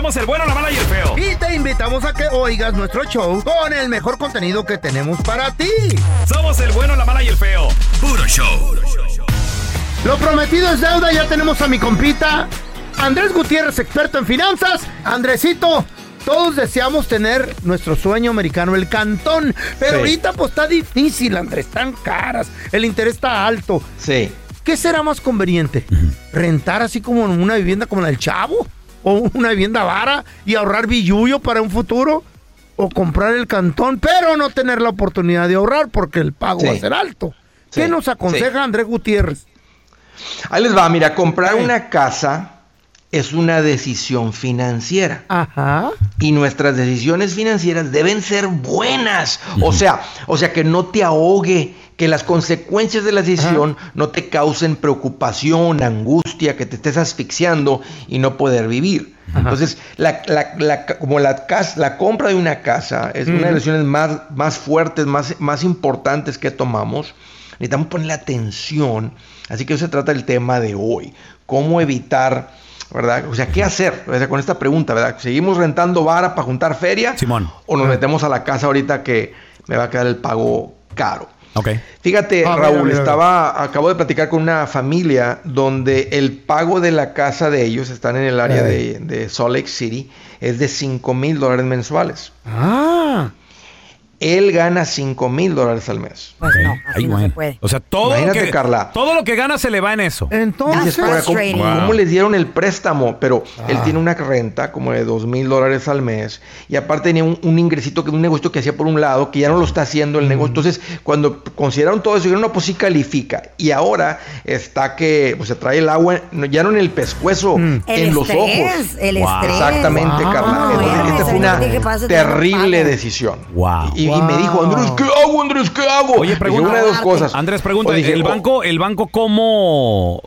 Somos el bueno, la mala y el feo. Y te invitamos a que oigas nuestro show con el mejor contenido que tenemos para ti. Somos el bueno, la mala y el feo. Puro show. Lo prometido es deuda, ya tenemos a mi compita Andrés Gutiérrez, experto en finanzas. Andresito, todos deseamos tener nuestro sueño americano, el cantón. Pero Sí. ahorita pues está difícil, Andrés, están caras, el interés está alto. Sí. ¿Qué será más conveniente? ¿Rentar así como en una vivienda como la del Chavo? ¿O una vivienda vara y ahorrar billuyo para un futuro? ¿O comprar el cantón, pero no tener la oportunidad de ahorrar porque el pago Sí. va a ser alto? ¿Qué nos aconseja sí. Andrés Gutiérrez? Ahí les va, mira, comprar una casa es una decisión financiera. Ajá. Y nuestras decisiones financieras deben ser buenas. O sea, o sea, que no te ahogue, que las consecuencias de la decisión no te causen preocupación, angustia, que te estés asfixiando y no poder vivir. Entonces, la, la- la- como la, casa, la compra de una casa es una de las decisiones más, más fuertes, más, más importantes que tomamos, necesitamos ponerle atención. Así que eso se trata del tema de hoy. ¿Cómo evitar, verdad? O sea, ¿qué hacer o sea, con esta pregunta, verdad? ¿Seguimos rentando vara para juntar feria? Simón. ¿O nos metemos a la casa ahorita que me va a quedar el pago caro? Ok. Fíjate, A ver, Raúl, estaba, acabo de platicar con una familia donde el pago de la casa de ellos, están en el área de Salt Lake City, es de 5 mil dólares mensuales. Ah. Él gana 5 mil dólares al mes. Pues no, así Ay, no bueno. se puede. O sea, todo lo, que, Carla. todo lo que gana se le va en eso. Entonces, Dices, "Ahora, ¿cómo, Wow. les dieron el préstamo? Pero él Ah. tiene una renta como de dos mil dólares al mes y aparte tenía un, un ingresito, que un negocio que hacía por un lado, que ya no lo está haciendo el negocio. Entonces, cuando consideraron todo eso, dijeron, no, pues sí califica. Y ahora está que pues, se trae el agua, ya no en el pescuezo, Mm. El en los estrés, ojos. el Wow. estrés. Exactamente, Wow. Carla. Entonces, esta fue una terrible decisión. Wow. Y, y me dijo, Andrés, ¿qué hago, Andrés? ¿Qué hago? Oye, Dije, pregunta- una de dos cosas. Andrés, pregunta, dije, ¿el o- banco, el banco cómo,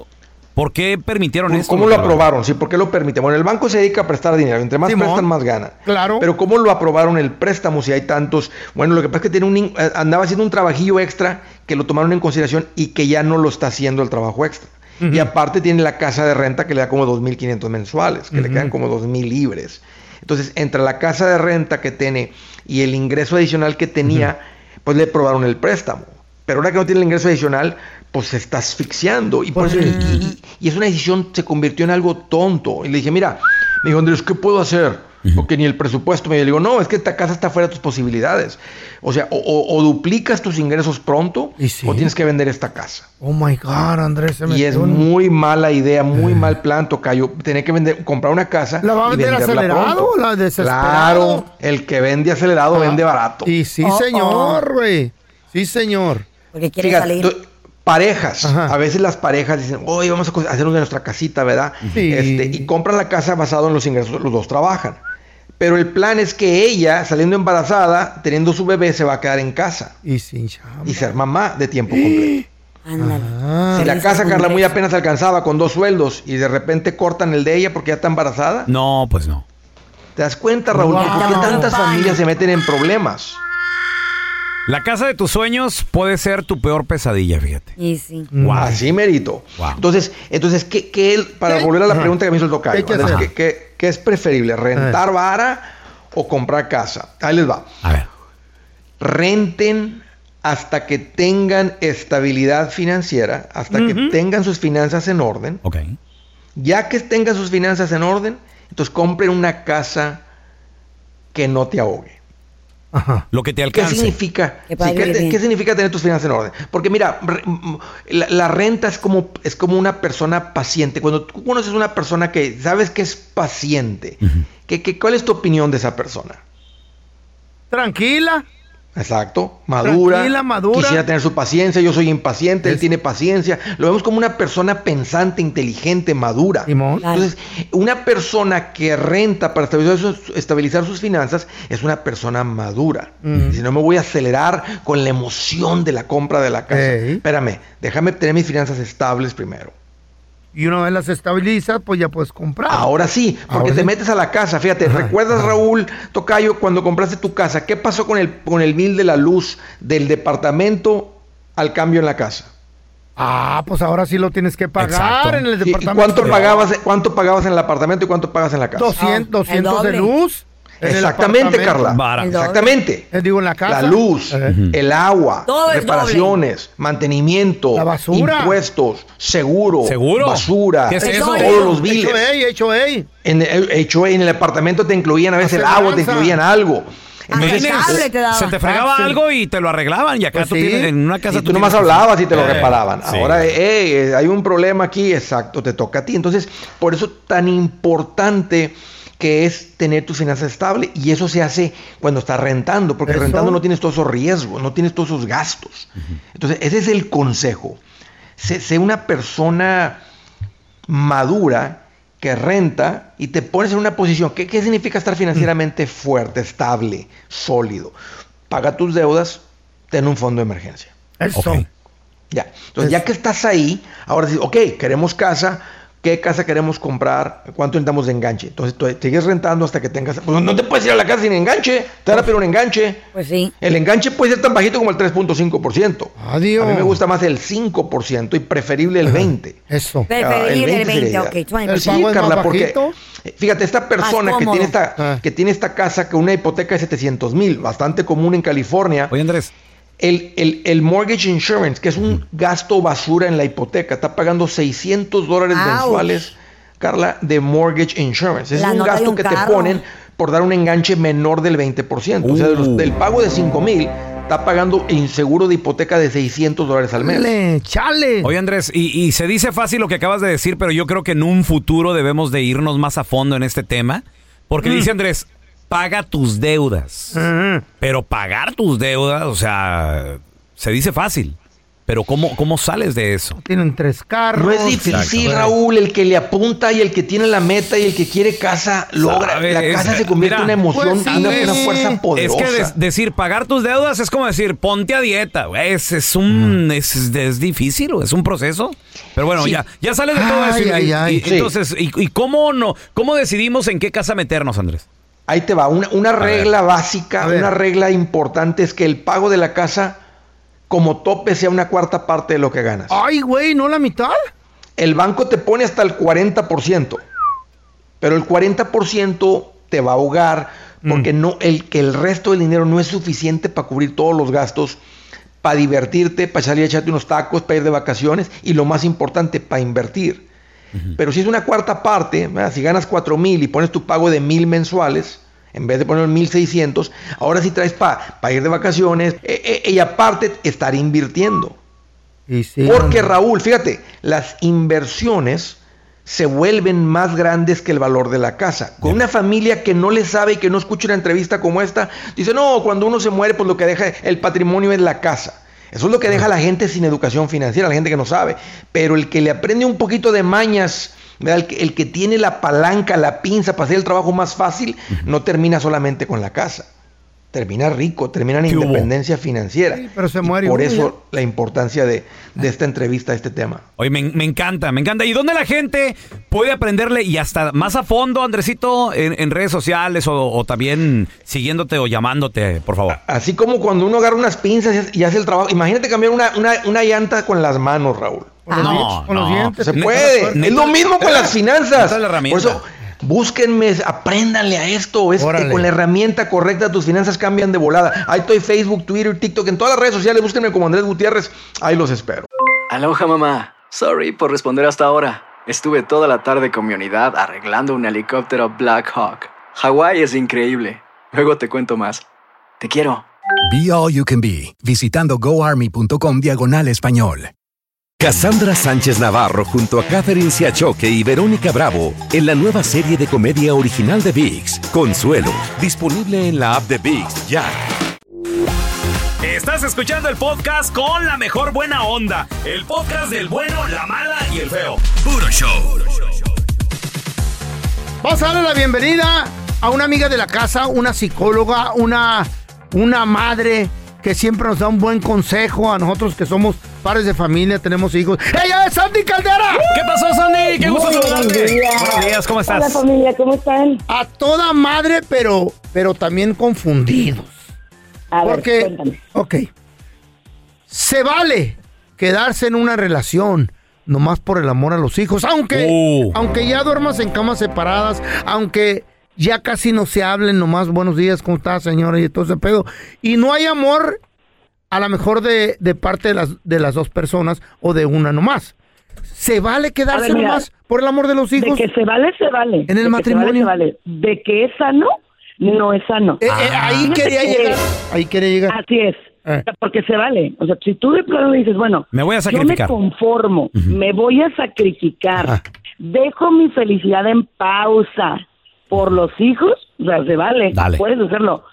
por qué permitieron ¿Cómo- esto? ¿Cómo lo aprobaron? Sí, ¿por qué lo permiten? Bueno, el banco se dedica a prestar dinero. Entre más Simón. prestan, más gana. Claro. Pero ¿cómo lo aprobaron el préstamo si hay tantos? Bueno, lo que pasa es que tiene un, in- eh, andaba haciendo un trabajillo extra que lo tomaron en consideración y que ya no lo está haciendo el trabajo extra. Y aparte tiene la casa de renta que le da como 2.500 mensuales, que le quedan como 2.000 libres. Entonces, entre la casa de renta que tiene y el ingreso adicional que tenía, pues le aprobaron el préstamo. Pero ahora que no tiene el ingreso adicional, pues se está asfixiando. Y, por eso, y, y- y es una decisión, se convirtió en algo tonto. Y le dije, mira, me dijo, Andrés, ¿qué puedo hacer? Porque ni el presupuesto me digo, no, es que esta casa está fuera de tus posibilidades. O sea, o, o- o duplicas tus ingresos pronto, Y sí. o tienes que vender esta casa. Oh my God, Andrés se Y es muy mala idea, muy mal plan, Tocayo. Tener que vender, comprar una casa. ¿La va a vender acelerado o la desesperado? Claro, el que vende acelerado Ah, vende barato. Y sí, Oh, señor, güey. Sí, señor. Porque quiere Fíjate, salir. tú- parejas, Ajá. a veces las parejas dicen, hoy vamos a co- hacernos de nuestra casita, ¿verdad? Sí. Este, y compran la casa basado en los ingresos, los dos trabajan. Pero el plan es que ella, saliendo embarazada, teniendo su bebé, se va a quedar en casa Y sin chamba. y ser mamá de tiempo completo. Ándale. Ah, Si la casa, Carla, muy apenas alcanzaba con dos sueldos y de repente cortan el de ella porque ya está embarazada, No, pues no. ¿te das cuenta, Raúl? Wow. ¿Por qué tantas familias se meten en problemas? La casa de tus sueños puede ser tu peor pesadilla, fíjate. Y sí. Wow. Así merito. Wow. Entonces, entonces ¿qué, qué para ¿Qué? volver a la pregunta que me hizo el tocayo, ¿Qué hay que Andrés, hacer? ¿qué, qué- es preferible? ¿Rentar vara o comprar casa? Ahí les va. A ver. Renten hasta que tengan estabilidad financiera, hasta que tengan sus finanzas en orden. Ok. Ya que tengan sus finanzas en orden, entonces compren una casa que no te ahogue. Lo que te ¿Qué alcance. significa? Sí, ¿qué, qué significa tener tus finanzas en orden? Porque mira, la, la renta es como, es como una persona paciente. Cuando tú conoces una persona que sabes que es paciente, ¿qué- qué- cuál es tu opinión de esa persona? Tranquila. Exacto, madura, Tranquila, madura. quisiera tener su paciencia, yo soy impaciente, él tiene paciencia, lo vemos como una persona pensante, inteligente, madura. Simón. Entonces, una persona que renta para estabilizar sus, estabilizar sus finanzas es una persona madura. Si no me voy a acelerar con la emoción de la compra de la casa. Ey. Espérame, déjame tener mis finanzas estables primero. Y una vez las estabilizas, pues ya puedes comprar. Ahora sí, porque Ahora te sí. metes a la casa. Fíjate, ¿recuerdas, Raúl Tocayo, cuando compraste tu casa? ¿Qué pasó con el, con el bill de la luz del departamento al cambio en la casa? Ah, pues ahora sí lo tienes que pagar Exacto. en el ¿Y- y departamento. cuánto, pagabas, ¿Cuánto pagabas en el apartamento y cuánto pagas en la casa? 200, Ah, el 200 de doble. luz. Exactamente. Carla. Doble. Exactamente. Eh, digo, en la casa. La luz, Eh. el agua, Todo reparaciones, mantenimiento, La basura. impuestos, seguro, ¿Seguro? basura, ¿Qué es eso? todos Hecho los biles. Hecho ey, hecho ey. En el, hecho en el apartamento te incluían a veces el agua, te incluían algo. Hasta Entonces, el cable te. Se te fregaba Taxi. algo y te lo arreglaban. Y acá Pues tú sí. tienes en una casa. y tú nomás hablabas y te lo Eh, reparaban. sí. Ahora, eh, eh, hay un problema aquí, exacto, te toca a ti. Entonces, por eso tan importante que es tener tus finanzas estables y eso se hace cuando estás rentando, porque Eso. rentando no tienes todos esos riesgos, no tienes todos esos gastos. Entonces, ese es el consejo. Sé, sé una persona madura que renta y te pones en una posición. ¿Qué, qué significa estar financieramente fuerte, estable, sólido? Paga tus deudas, ten un fondo de emergencia. Eso. Ok. Ya. Entonces, ya que estás ahí, ahora sí, ok, queremos casa. ¿Qué casa queremos comprar? ¿Cuánto necesitamos de enganche? Entonces, tú sigues rentando hasta que tengas. Pues no te puedes ir a la casa sin enganche. Te van a pedir un enganche. Pues sí. El enganche puede ser tan bajito como el 3.5%. Adiós. A mí me gusta más el 5% y preferible el 20%. Eso. Preferible Ah, el 20, sería ok. ideal. 20. El Sí, pago es más Carla, porque eh, fíjate, esta persona que tiene esta, Ah. que tiene esta casa con una hipoteca de 700 mil, bastante común en California, Oye, Andrés. El, el- el mortgage insurance, que es un gasto basura en la hipoteca, está pagando 600 dólares mensuales, Carla, de mortgage insurance. Es La un gasto un que te ponen por dar un enganche menor del 20%. O sea, de los- Uh. del pago de 5 mil, está pagando en seguro de hipoteca de 600 dólares al mes. Chale, chale. Oye, Andrés, y, y se dice fácil lo que acabas de decir, pero yo creo que en un futuro debemos de irnos más a fondo en este tema. Porque Mm. dice Andrés, paga tus deudas. Pero pagar tus deudas, o sea, se dice fácil. Pero ¿cómo, cómo sales de eso? Tienen tres carros. No es difícil, Exacto. Raúl. El que le apunta y el que tiene la meta y el que quiere casa logra. Sabe, la es- casa se convierte en una emoción, pues sí. una, una fuerza poderosa. Es que des- decir pagar tus deudas es como decir ponte a dieta. Es, es un es, es difícil, es un proceso. Pero bueno, Sí. ya, ya sales de todo Ay, eso. y- ay, y- ay. y- Sí. Entonces, y, y cómo no, cómo decidimos en qué casa meternos, Andrés? Ahí te va. Una, una regla básica, una regla importante es que el pago de la casa, como tope, sea una cuarta parte de lo que ganas. Ay, güey, ¿no la mitad? El banco te pone hasta el 40%, pero el 40% te va a ahogar porque no, el, que el resto del dinero no es suficiente para cubrir todos los gastos, para divertirte, para salir a echarte unos tacos, para ir de vacaciones y lo más importante, para invertir. Pero si es una cuarta parte, ¿verdad? si ganas 4 mil y pones tu pago de mil mensuales, en vez de poner 1600, ahora sí traes para ir de vacaciones eh, eh, y aparte estar invirtiendo. Y sí, Porque. Raúl, fíjate, las inversiones se vuelven más grandes que el valor de la casa. Con una familia que no le sabe y que no escucha una entrevista como esta, dice, no, cuando uno se muere, pues lo que deja el patrimonio es la casa. Eso es lo que deja a la gente sin educación financiera, la gente que no sabe. Pero el que le aprende un poquito de mañas. El, que, el que tiene la palanca, la pinza para hacer el trabajo más fácil, no termina solamente con la casa. Termina rico, termina en independencia financiera. Sí, pero se Y muere Por uno eso la importancia de, de esta entrevista, este tema. Oye, me, me encanta, me encanta. ¿Y dónde la gente puede aprenderle y hasta más a fondo, Andresito, en, en redes sociales o, o también siguiéndote o llamándote, por favor? Así como cuando uno agarra unas pinzas y hace- el trabajo. Imagínate cambiar una, una, una llanta con las manos, Raúl. Con los, No, dientes, con los dientes. Se puede. neta, es lo mismo con las finanzas. la herramienta. Por eso, búsquenme, apréndanle a esto. Es que con la herramienta correcta tus finanzas cambian de volada. Ahí estoy Facebook, Twitter, TikTok, en todas las redes sociales. Búsquenme como Andrés Gutiérrez. Ahí los espero. Aloha mamá. Sorry por responder hasta ahora. Estuve toda la tarde con mi unidad arreglando un helicóptero Black Hawk. Hawái es increíble. Luego te cuento más. Te quiero. Be All You Can Be, visitando goarmy.com diagonal español. Cassandra Sánchez Navarro junto a Catherine Siachoque y Verónica Bravo en la nueva serie de comedia original de VIX, Consuelo, disponible en la app de VIX ya. Estás escuchando el podcast con la mejor buena onda. El podcast del bueno, la mala y el feo. Puro show. Vamos a darle la bienvenida a una amiga de la casa, una psicóloga, una, una madre que siempre nos da un buen consejo a nosotros que somos padres de familia, tenemos hijos. ¡Ella es Sandy Caldera! ¿Qué pasó, Sandy? Qué gusto saludarte. buenos días. Buenos días, ¿cómo Hola estás? familia, ¿cómo están? A toda madre, pero, pero también confundidos. A ver, Porque, cuéntame. ok, se vale quedarse en una relación nomás por el amor a los hijos, aunque, Uh. aunque ya duermas en camas separadas, aunque ya casi no se hablen nomás buenos días, ¿cómo está señora? Y todo ese pedo. Y no hay amor a lo mejor de, de parte de las, de las dos personas o de una nomás. ¿Se vale quedarse ver, mira, nomás por el amor de los De hijos? que se vale, se vale. En el De que matrimonio. Se vale, se vale. De que es sano, no es sano. Eh, eh, ahí Fíjate quería que- llegar. Ahí quería llegar. Así es. Eh. Porque se vale. O sea, si tú de plano dices, bueno, Me voy a yo sacrificar. me conformo, me voy a sacrificar, Ajá. dejo mi felicidad en pausa por los hijos, o sea, se vale, Dale. puedes hacerlo.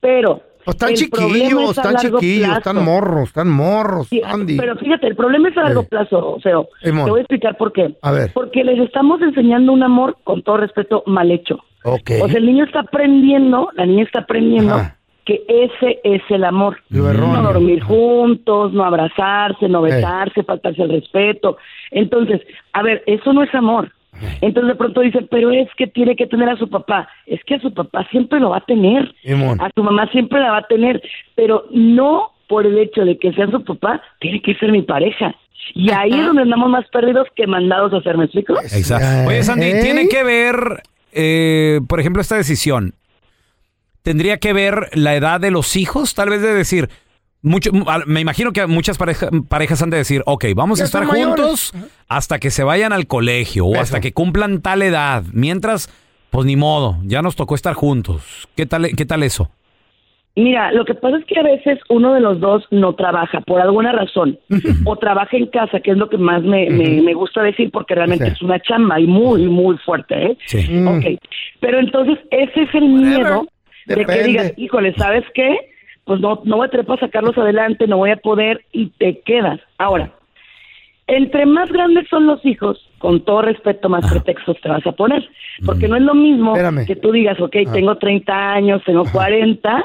Pero están el chiquillos, es están chiquillos, plazo. están morros, están morros, Sí, Andy. pero fíjate, el problema es a largo Eh. plazo, o sea, te voy a explicar por qué. A ver. Porque les estamos enseñando un amor, con todo respeto, mal hecho. Ok. O sea, el niño está aprendiendo, la niña está aprendiendo Ajá. que ese es el amor. Lo. No dormir juntos, no abrazarse, no besarse, faltarse el respeto. Entonces, a ver, eso no es amor. Entonces de pronto dicen, pero es que tiene que tener a su papá. Es que a su papá siempre lo va a tener. Simón. A su mamá siempre la va a tener. Pero no por el hecho de que sea su papá, tiene que ser mi pareja. Y ahí es donde andamos más perdidos que mandados a hacer, ¿me explico? Exacto. Oye, Sandy, ¿Eh? tiene que ver, eh, por ejemplo, esta decisión. ¿Tendría que ver la edad de los hijos? Tal vez de decir, mucho, me imagino que muchas pareja- parejas han de decir, ok, vamos Ya a estar mayores. juntos hasta que se vayan al colegio o hasta que cumplan tal edad. Mientras, pues ni modo, ya nos tocó estar juntos. ¿Qué tal, qué tal eso? Mira, lo que pasa es que a veces uno de los dos no trabaja por alguna razón o trabaja en casa, que es lo que más me, me, me gusta decir porque realmente Sí. es una chamba y muy, muy fuerte, ¿eh? Sí. Ok, pero entonces ese es el miedo de que digas, híjole, ¿sabes qué? Pues no, no voy a tener para sacarlos adelante, no voy a poder y te quedas. Ahora, entre más grandes son los hijos, con todo respeto, más pretextos te vas a poner. Porque no es lo mismo Espérame. que tú digas, ok, Ah. tengo 30 años, tengo 40,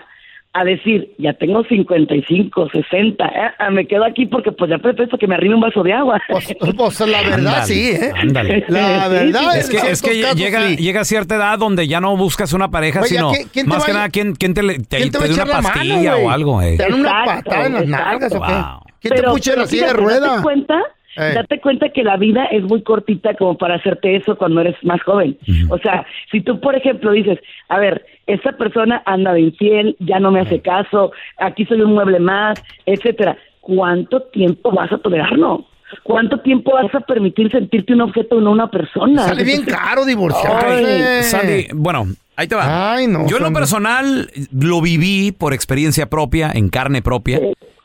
a decir, ya tengo 55, 60, ¿eh? Ah, me quedo aquí porque pues ya pretexto que me arrime un vaso de agua. Pues, pues, la verdad sí, ¿eh? ándale. La verdad sí, Es que, es que casos, llega, sí. llega a cierta edad donde ya no buscas una pareja, Oye, sino ¿quién- quién te más que nada quién, quién te, le- te, ¿Quién te va te una mano, pastilla o algo, eh. ¿Te dan una Exacto, patada en las nalgas o qué? Wow. ¿Quién te pucha en la silla de rueda? Date cuenta, Eh. date cuenta que la vida es muy cortita como para hacerte eso cuando eres más joven. O sea, si tú, por ejemplo, dices, a ver, esta persona anda de infiel, ya no me hace caso, aquí soy un mueble más, etcétera. ¿Cuánto tiempo vas a tolerarlo? ¿Cuánto tiempo vas a permitir sentirte un objeto y no una persona? Sale bien caro divorciarse. Sandy, bueno, ahí te va. Ay, no, Yo en lo personal lo viví por experiencia propia, en carne propia.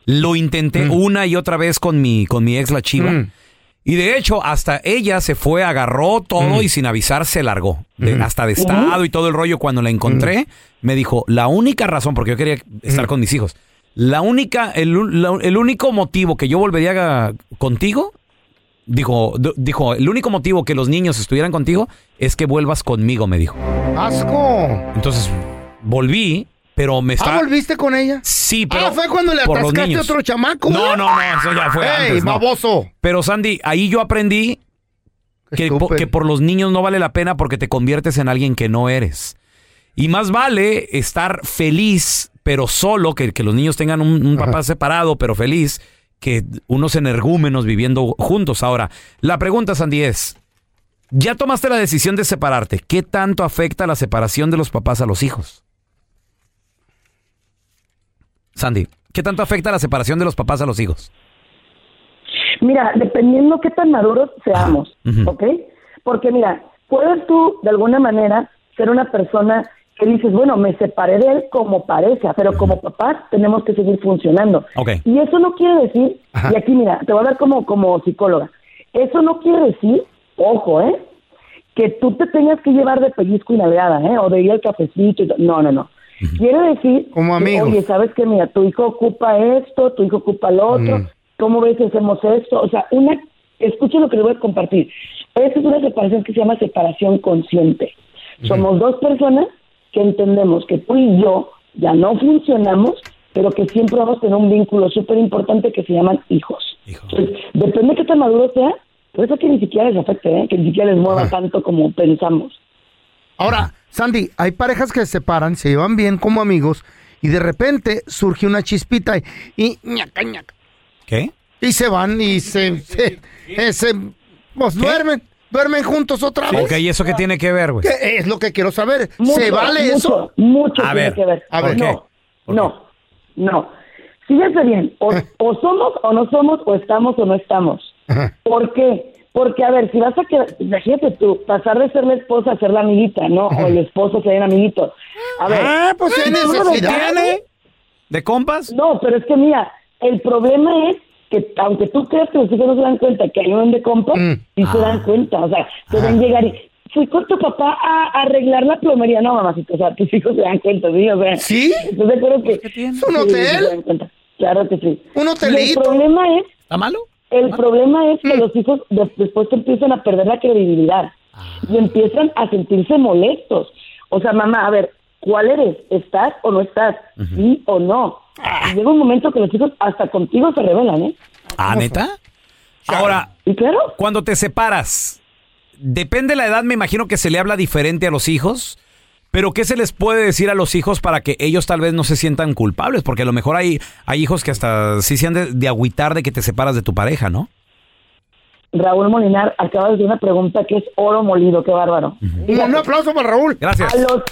Lo intenté una y otra vez con mi, con mi ex, la chiva. Mm. Y de hecho, hasta ella se fue, agarró todo y sin avisar se largó. De- Hasta de estado y todo el rollo. Cuando la encontré, me dijo, la única razón, porque yo quería estar con mis hijos, la única, el, la- el único motivo que yo volvería a- contigo, dijo, d- dijo, el único motivo que los niños estuvieran contigo es que vuelvas conmigo, me dijo. Asco. Entonces, volví, pero me está... ¿Ah, volviste con ella? Sí, pero... ah, fue cuando le por atascaste a otro chamaco. No, no, no, eso ya fue ¡Ey, antes, no. baboso! Pero Sandy, ahí yo aprendí que, po- Estúpido. que por los niños no vale la pena porque te conviertes en alguien que no eres. Y más vale estar feliz, pero solo, que, que los niños tengan un, un papá separado, pero feliz, que unos energúmenos viviendo juntos. Ahora, la pregunta, Sandy, es, ya tomaste la decisión de separarte. ¿Qué tanto afecta la separación de los papás a los hijos? Sandy, ¿qué tanto afecta la separación de los papás a los hijos? Mira, dependiendo qué tan maduros seamos, ujú. ¿ok? Porque mira, puedes tú de alguna manera ser una persona que dices, bueno, me separé de él como pareja, pero como papás tenemos que seguir funcionando. Ok. Y eso no quiere decir, y aquí mira, te voy a dar como, como psicóloga, eso no quiere decir, ojo, ¿eh? Que tú te tengas que llevar de pellizco y navegada, ¿eh? O de ir al cafecito. y no, no, no. Quiere decir, Como que, amigos. oye, ¿sabes qué? Mira, tu hijo ocupa esto, tu hijo ocupa lo otro, Mm. ¿cómo ves hacemos esto? O sea, una, escucha lo que le voy a compartir. Esa es una separación que se llama separación consciente. Somos dos personas que entendemos que tú y yo ya no funcionamos, pero que siempre vamos a tener un vínculo súper importante que se llaman hijos. Entonces, depende de qué tan maduro sea, por eso que ni siquiera les afecte, ¿eh? que ni siquiera les mueva tanto como pensamos. Ahora, Sandy, hay parejas que se separan, se llevan bien como amigos y de repente surge una chispita y, y ñaca, ñaca, ¿Qué? y se van y se, se, eh, se- pues duermen, duermen juntos otra vez. Ok, ¿y eso qué tiene que ver, güey? ¿Qué es lo que quiero saber? ¿Se vale mucho, eso? Mucho A tiene ver, que ver. a ver, ¿por qué? no, ¿Por no, no. Fíjense bien, o, Eh. o somos o no somos, o estamos o no estamos. Ajá. ¿Por qué? Porque, a ver, si vas a quedar, imagínate tú, pasar de ser la esposa a ser la amiguita, ¿no? O el esposo ser el amiguito. A ver. Ah, pues hay ¿tú de necesidad. ¿Tiene? ¿De compas? No, pero es que mira, el problema es que aunque tú creas que los hijos no se dan cuenta que hay un de compas, Mm. sí se dan cuenta, o sea, te ven llegar y fui con tu papá a arreglar la plomería, no mamacito, o sea, tus hijos se dan cuenta, sí, o sea, ¿Sí? ¿estás de acuerdo que ¿Es un Sí, hotel? se dan cuenta. Claro que sí. ¿Un Y hotelito? el problema es, ¿Está malo? El problema es Mm. que los hijos de- después te empiezan a perder la credibilidad Ah. y empiezan a sentirse molestos. O sea, mamá, a ver, ¿cuál eres? ¿Estás o no estás? ¿Sí o no? Ah. Y llega un momento que los hijos hasta contigo se rebelan, ¿eh? ¿Ah, neta? Ahora, ¿Y claro? cuando te separas, depende de la edad, me imagino que se le habla diferente a los hijos. Pero ¿qué se les puede decir a los hijos para que ellos tal vez no se sientan culpables? Porque a lo mejor hay, hay hijos que hasta sí se han de, de agüitar de que te separas de tu pareja, ¿no? Raúl Molinar acaba de hacer una pregunta que es oro molido, qué bárbaro. Un, un aplauso para Raúl. Gracias. A los...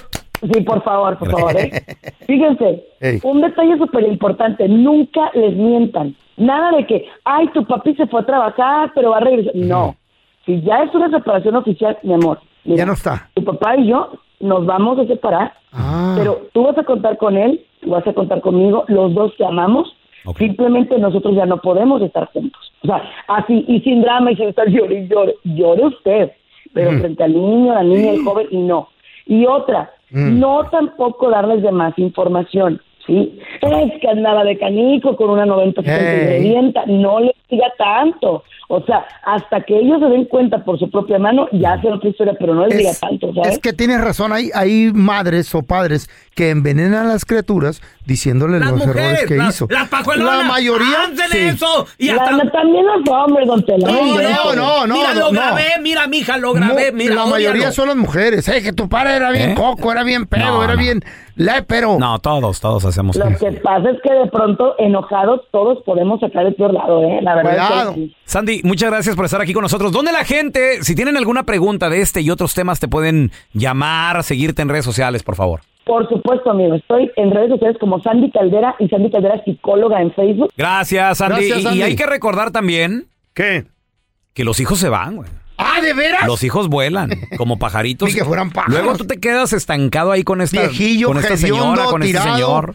Sí, por favor, por favor. ¿eh? Fíjense, un detalle súper importante, nunca les mientan. Nada de que, ay, tu papi se fue a trabajar, pero va a regresar. No, si ya es una separación oficial, mi amor. mira, Ya no está. Tu papá y yo nos vamos a separar, Ah. pero tú vas a contar con él, tú vas a contar conmigo, los dos te amamos. Simplemente nosotros ya no podemos estar juntos. O sea, así y sin drama y sin estar llore y llore. Llore usted, pero Mm. frente al niño, la niña, el joven, y no. Y otra, Mm. no tampoco darles de más información, ¿sí? Es que andaba de canico con una 90 Ey. ingredienta, no les diga tanto. O sea, hasta que ellos se den cuenta por su propia mano, ya hacen otra historia, pero no les diga Es, tanto, ¿sabes? es que tienes razón, hay, hay madres o padres que envenenan a las criaturas diciéndoles los errores que hizo. La mayoría. sí. Y La- también los hombres, don Tela. No, no, no, no. Mira, lo no. grabé, mira, mija, lo grabé, mira, la mayoría son las mujeres. Eh, que tu padre era bien ¿Eh? coco, era bien pedo, No, era no. bien lépero. No, todos, todos hacemos Lo que pasa es que de pronto, enojados, todos podemos sacar el peor lado, ¿eh? La verdad Cuidado. es que sí. Sandy, muchas gracias por estar aquí con nosotros. ¿Dónde la gente, si tienen alguna pregunta de este y otros temas, te pueden llamar, seguirte en redes sociales, por favor? Por supuesto, amigo. Estoy en redes sociales como Sandy Caldera y Sandy Caldera psicóloga en Facebook. Gracias, Sandy. Gracias, Y- Sandy. Y, hay que recordar también ¿Qué? que los hijos se van, güey. Ah, ¿de veras? Los hijos vuelan como pajaritos. Ni que fueran pájaros. Luego tú te quedas estancado ahí con esta, Viejillo, con esta señora, con tirado. este señor.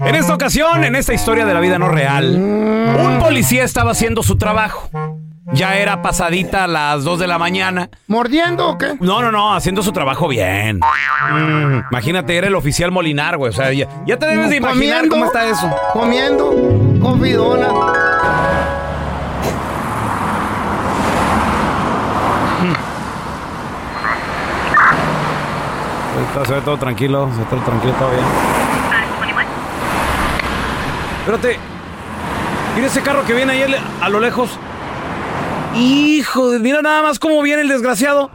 En esta ocasión, en esta historia de la vida no real, un policía estaba haciendo su trabajo. Ya era pasadita a las 2 de la mañana. ¿Mordiendo o qué? No, no, no, haciendo su trabajo bien. Imagínate, era el oficial Molinar, güey. O sea, ya, ya te debes de imaginar Comiendo, cómo está eso. Comiendo, confidona. Está- Se ve todo tranquilo, se ve todo tranquilo todavía. Espérate. Mira ese carro que viene ahí a lo lejos. Hijo, de- mira nada más cómo viene el desgraciado.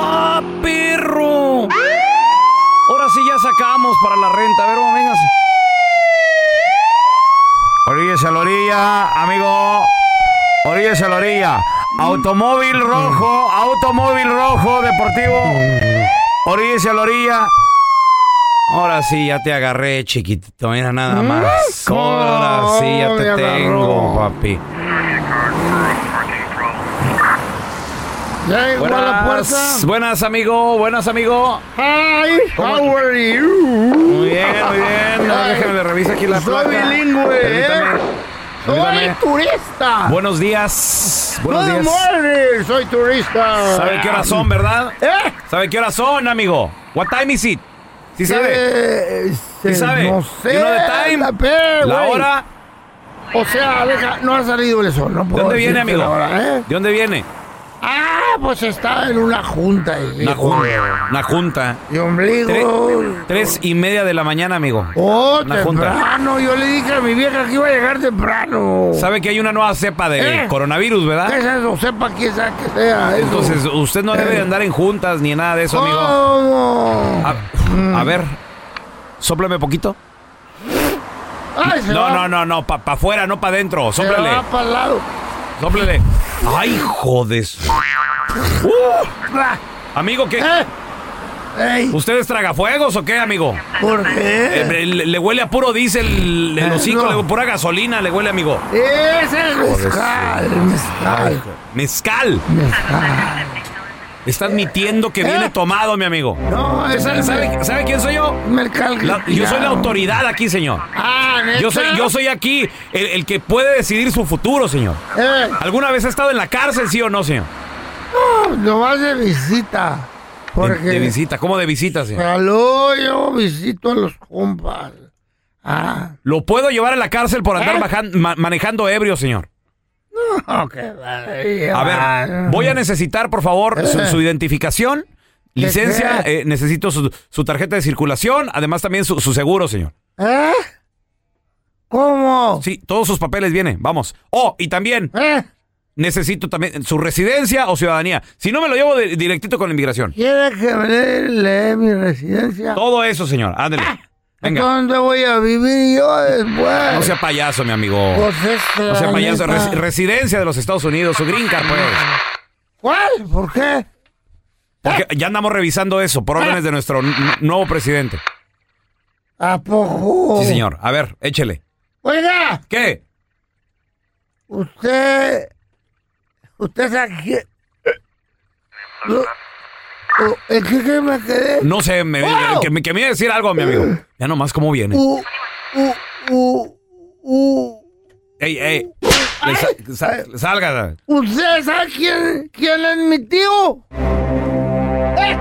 ¡Ah, perro! Ahora sí ya sacamos para la renta. A ver, vamos, véngase. Oríllese a la orilla, amigo. Oríllese a la orilla. Automóvil rojo, automóvil rojo, deportivo. Oríllese a la orilla. Ahora sí, ya te agarré, chiquitito. Mira nada más. Ahora sí, ya ¿Cómo te tengo, papi. Ya llegó a la puerta. Buenas, amigo. Buenas, amigo. Hi, ¿Cómo- how are you? Muy bien, muy bien. Ver, Déjame le reviso aquí la Soy placa. bilingüe, Permítame. ¿eh? Soy Permítame. turista. Buenos días. Buenos Good días. morning, soy turista. ¿Sabe qué horas son, verdad? ¿Eh? ¿Sabe qué horas son, amigo? What time is it? ¿Sí sabe? Eh, ¿Sí sabe? No sé. You know the time? La, hora. O sea, deja, no ha salido el sol. No ¿De puedo dónde viene, amigo? hora, ¿eh? ¿De dónde viene? Ah, pues estaba en una junta. Una junta. Una junta. Y ombligo. Tre- tres y media de la mañana, amigo. Oh, Una junta. temprano. Yo le dije a mi vieja que iba a llegar temprano. Sabe que hay una nueva cepa de ¿Eh? coronavirus, ¿Qué ¿verdad? es eso? Sepa quién sea que sea. Eso. Entonces, usted no debe de andar en juntas ni nada de eso, amigo. ¿Cómo? A, a ver, sópleme poquito. Ay, se No, no, no, no, para pa afuera, no para adentro. Se Sóplele, va para el lado. sóplele. Ay, jodes. Ah, Amigo, ¿qué? ¿Eh? Ey, ¿Ustedes tragafuegos o qué, amigo? ¿Por qué? Eh, le, le huele a puro diésel el hocico, no. le- pura gasolina le huele, amigo. Es mezcal, mezcal, Mezcal. mezcal. Está admitiendo que viene ¿Eh? tomado, mi amigo. No, ¿Sabe, es sabe- sabe quién soy yo? La- yo soy la autoridad aquí, señor. Ah, ¿neta? Yo soy, yo soy aquí el, el que puede decidir su futuro, señor. Eh, ¿Alguna vez ha estado en la cárcel, sí o no, señor? no, nomás de visita. De, Porque... de visita. ¿Cómo de visita, señor? Aló, yo visito a los compas. Ah, ¿Lo puedo llevar a la cárcel por andar ¿Eh? bajan- ma- manejando ebrio, señor? No, que vale, A ver, voy a necesitar, por favor, su, Eh. su identificación, licencia, qué? eh, necesito su, su tarjeta de circulación, además también su, su seguro, señor. ¿Eh? ¿Cómo? Sí, todos sus papeles vienen, vamos. Oh, y también ¿Eh? necesito también su residencia o ciudadanía. Si no, me lo llevo de- directito con la inmigración. ¿Quiere que me lee, lee mi residencia? Todo eso, señor, ándele. Venga, ¿Dónde voy a vivir yo después? no sea payaso, mi amigo. Pues este, No sea payaso. Res- residencia de los Estados Unidos, su green card, pues. ¿Cuál? ¿Por qué? Porque ya andamos revisando eso por órdenes de nuestro nuevo presidente. ¿A poco? Sí, señor. A ver, échele. Oiga, ¿Qué? usted... Usted sabe que... ¿En qué, qué me quedé? No sé, me, ¡Wow! que, me, que me iba a decir algo, mi amigo. Ya nomás cómo viene. Uh, uh, uh, uh. Ey, ey. Le sa- sa- salga. ¿Usted sabe quién, quién es mi tío? ¿Eh?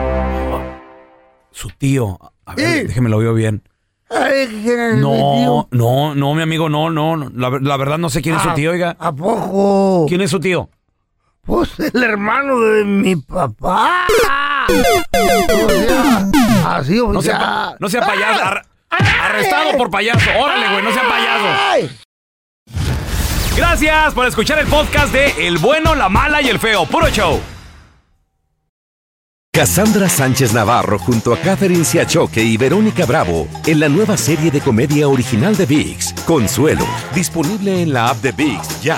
Su tío. A ver, déjeme lo veo bien. ¿Sabe quién es mi No, tío? no, no, mi amigo, no, no. no. La, ver- la verdad no sé quién es su Ah, tío, oiga. ¿A poco? ¿Quién es su tío? Pues el hermano de mi papá. Así, o No sea, no sea payaso. Ar- arrestado por payaso. Órale, güey, no sea payaso. Ay. Gracias por escuchar el podcast de El bueno, la mala y el feo. Puro show. Cassandra Sánchez Navarro junto a Catherine Siachoque y Verónica Bravo en la nueva serie de comedia original de VIX, Consuelo, disponible en la app de VIX ya.